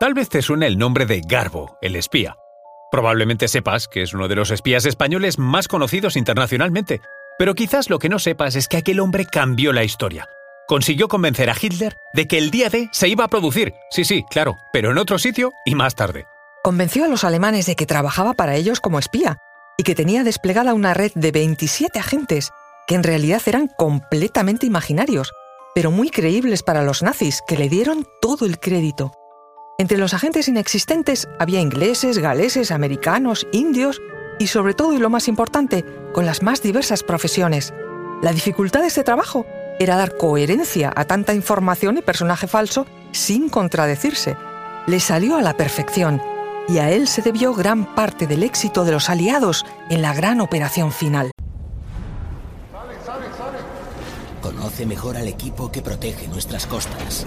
Tal vez te suene el nombre de Garbo, el espía. Probablemente sepas que es uno de los espías españoles más conocidos internacionalmente, pero quizás lo que no sepas es que aquel hombre cambió la historia. Consiguió convencer a Hitler de que el día D se iba a producir, sí, sí, claro, pero en otro sitio y más tarde. Convenció a los alemanes de que trabajaba para ellos como espía y que tenía desplegada una red de 27 agentes que en realidad eran completamente imaginarios, pero muy creíbles para los nazis, que le dieron todo el crédito. Entre los agentes inexistentes había ingleses, galeses, americanos, indios y sobre todo y lo más importante, con las más diversas profesiones. La dificultad de este trabajo era dar coherencia a tanta información y personaje falso sin contradecirse. Le salió a la perfección y a él se debió gran parte del éxito de los aliados en la gran operación final. Conoce mejor al equipo que protege nuestras costas.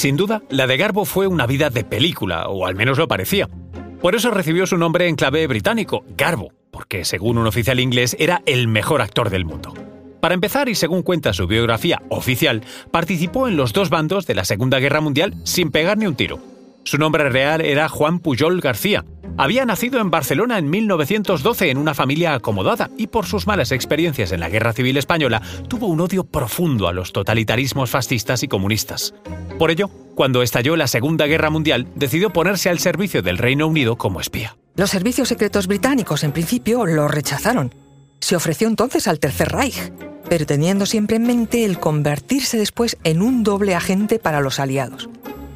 Sin duda, la de Garbo fue una vida de película, o al menos lo parecía. Por eso recibió su nombre en clave británico, Garbo, porque según un oficial inglés era el mejor actor del mundo. Para empezar, y según cuenta su biografía oficial, participó en los dos bandos de la Segunda Guerra Mundial sin pegar ni un tiro. Su nombre real era Juan Pujol García, había nacido en Barcelona en 1912 en una familia acomodada y por sus malas experiencias en la Guerra Civil Española tuvo un odio profundo a los totalitarismos fascistas y comunistas. Por ello, cuando estalló la Segunda Guerra Mundial, decidió ponerse al servicio del Reino Unido como espía. Los servicios secretos británicos en principio lo rechazaron. Se ofreció entonces al Tercer Reich, pero teniendo siempre en mente el convertirse después en un doble agente para los aliados.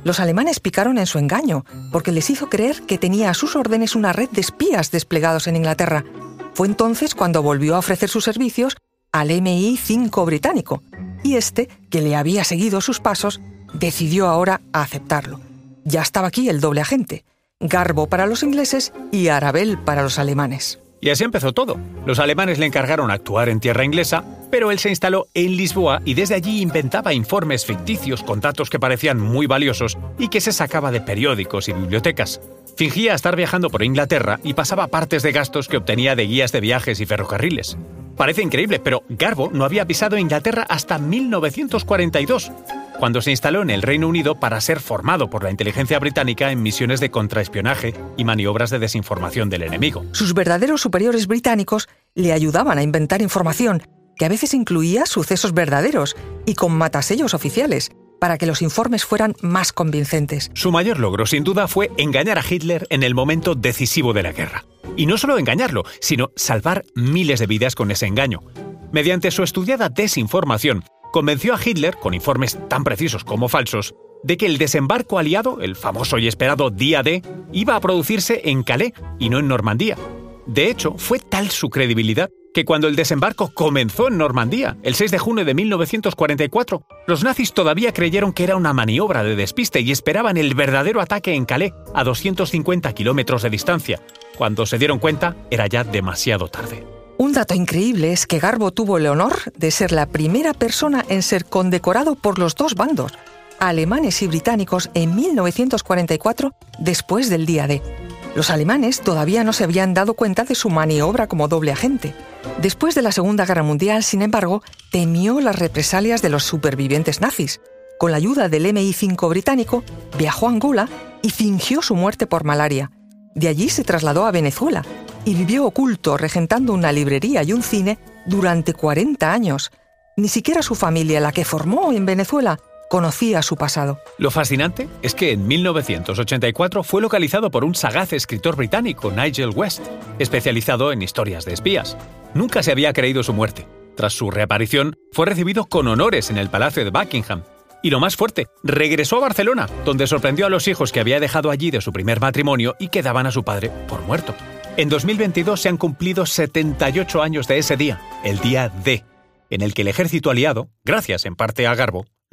Los alemanes picaron en su engaño, porque les hizo creer que tenía a sus órdenes una red de espías desplegados en Inglaterra. Fue entonces cuando volvió a ofrecer sus servicios al MI5 británico, y este, que le había seguido sus pasos, decidió ahora aceptarlo. Ya estaba aquí el doble agente, Garbo para los ingleses y Arabel para los alemanes. Y así empezó todo. Los alemanes le encargaron actuar en tierra inglesa, pero él se instaló en Lisboa y desde allí inventaba informes ficticios con datos que parecían muy valiosos y que se sacaba de periódicos y bibliotecas. Fingía estar viajando por Inglaterra y pasaba partes de gastos que obtenía de guías de viajes y ferrocarriles. Parece increíble, pero Garbo no había pisado Inglaterra hasta 1942 cuando se instaló en el Reino Unido para ser formado por la inteligencia británica en misiones de contraespionaje y maniobras de desinformación del enemigo. Sus verdaderos superiores británicos le ayudaban a inventar información que a veces incluía sucesos verdaderos y con matasellos oficiales, para que los informes fueran más convincentes. Su mayor logro, sin duda, fue engañar a Hitler en el momento decisivo de la guerra. Y no solo engañarlo, sino salvar miles de vidas con ese engaño. Mediante su estudiada desinformación, convenció a Hitler, con informes tan precisos como falsos, de que el desembarco aliado, el famoso y esperado Día D, iba a producirse en Calais y no en Normandía. De hecho, fue tal su credibilidad que cuando el desembarco comenzó en Normandía, el 6 de junio de 1944, los nazis todavía creyeron que era una maniobra de despiste y esperaban el verdadero ataque en Calais, a 250 kilómetros de distancia. Cuando se dieron cuenta, era ya demasiado tarde. Un dato increíble es que Garbo tuvo el honor de ser la primera persona en ser condecorado por los dos bandos, alemanes y británicos, en 1944, después del día D. Los alemanes todavía no se habían dado cuenta de su maniobra como doble agente. Después de la Segunda Guerra Mundial, sin embargo, temió las represalias de los supervivientes nazis. Con la ayuda del MI5 británico, viajó a Angola y fingió su muerte por malaria. De allí se trasladó a Venezuela, y vivió oculto regentando una librería y un cine durante 40 años. Ni siquiera su familia, la que formó en Venezuela, conocía su pasado. Lo fascinante es que en 1984 fue localizado por un sagaz escritor británico, Nigel West, especializado en historias de espías. Nunca se había creído su muerte. Tras su reaparición, fue recibido con honores en el Palacio de Buckingham. Y lo más fuerte, regresó a Barcelona, donde sorprendió a los hijos que había dejado allí de su primer matrimonio y que daban a su padre por muerto. En 2022 se han cumplido 78 años de ese día, el día D, en el que el ejército aliado, gracias en parte a Garbo,